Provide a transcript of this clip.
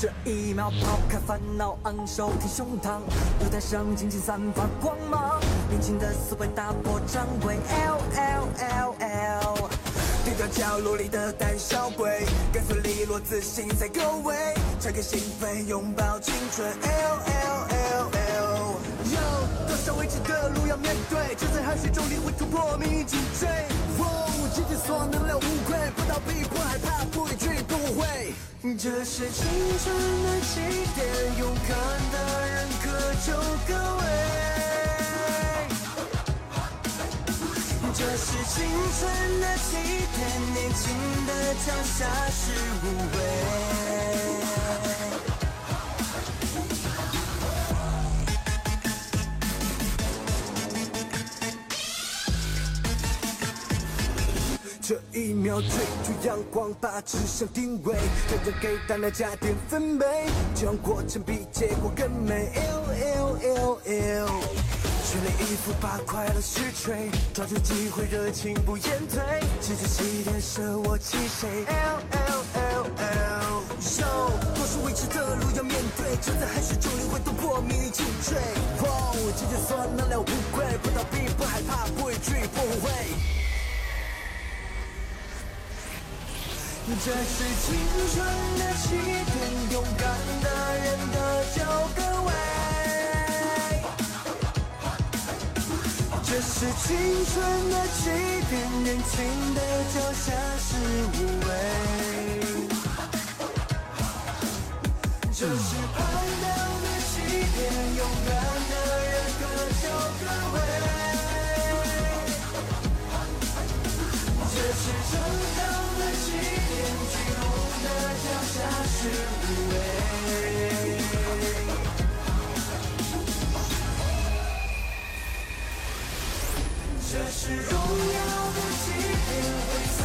这一秒抛开烦恼，昂首挺胸膛，舞台上尽情散发光芒。年轻的思维打破常规，L L L L。丢掉角落里的胆小鬼，干脆利落自信在高位，敞开心扉拥抱青春，L L L L。有多少未知的路要面对，就在汗水中领会突破，命运紧追。竭尽所能了无愧，这是青春的起点，勇敢的人各就各位。这是青春的起点，年轻的脚下是无畏。这一秒追逐阳光，把志向定位，认真给大脑加点分贝，就让过程比结果更美。L L L L，全力以赴把快乐实锤，抓住机会，热情不言退，直至起点舍我其谁。L L L L，有多少未知的路要面对，就在汗水中领会突破，命运紧追。哦，竭尽所能量无愧，不逃避，不害怕，不畏惧，不后悔。这是青春的起点，勇敢的人的就各位。这是青春的起点，年轻的脚下是无畏。这是攀登的起点，勇敢的这是荣耀的起点，挥洒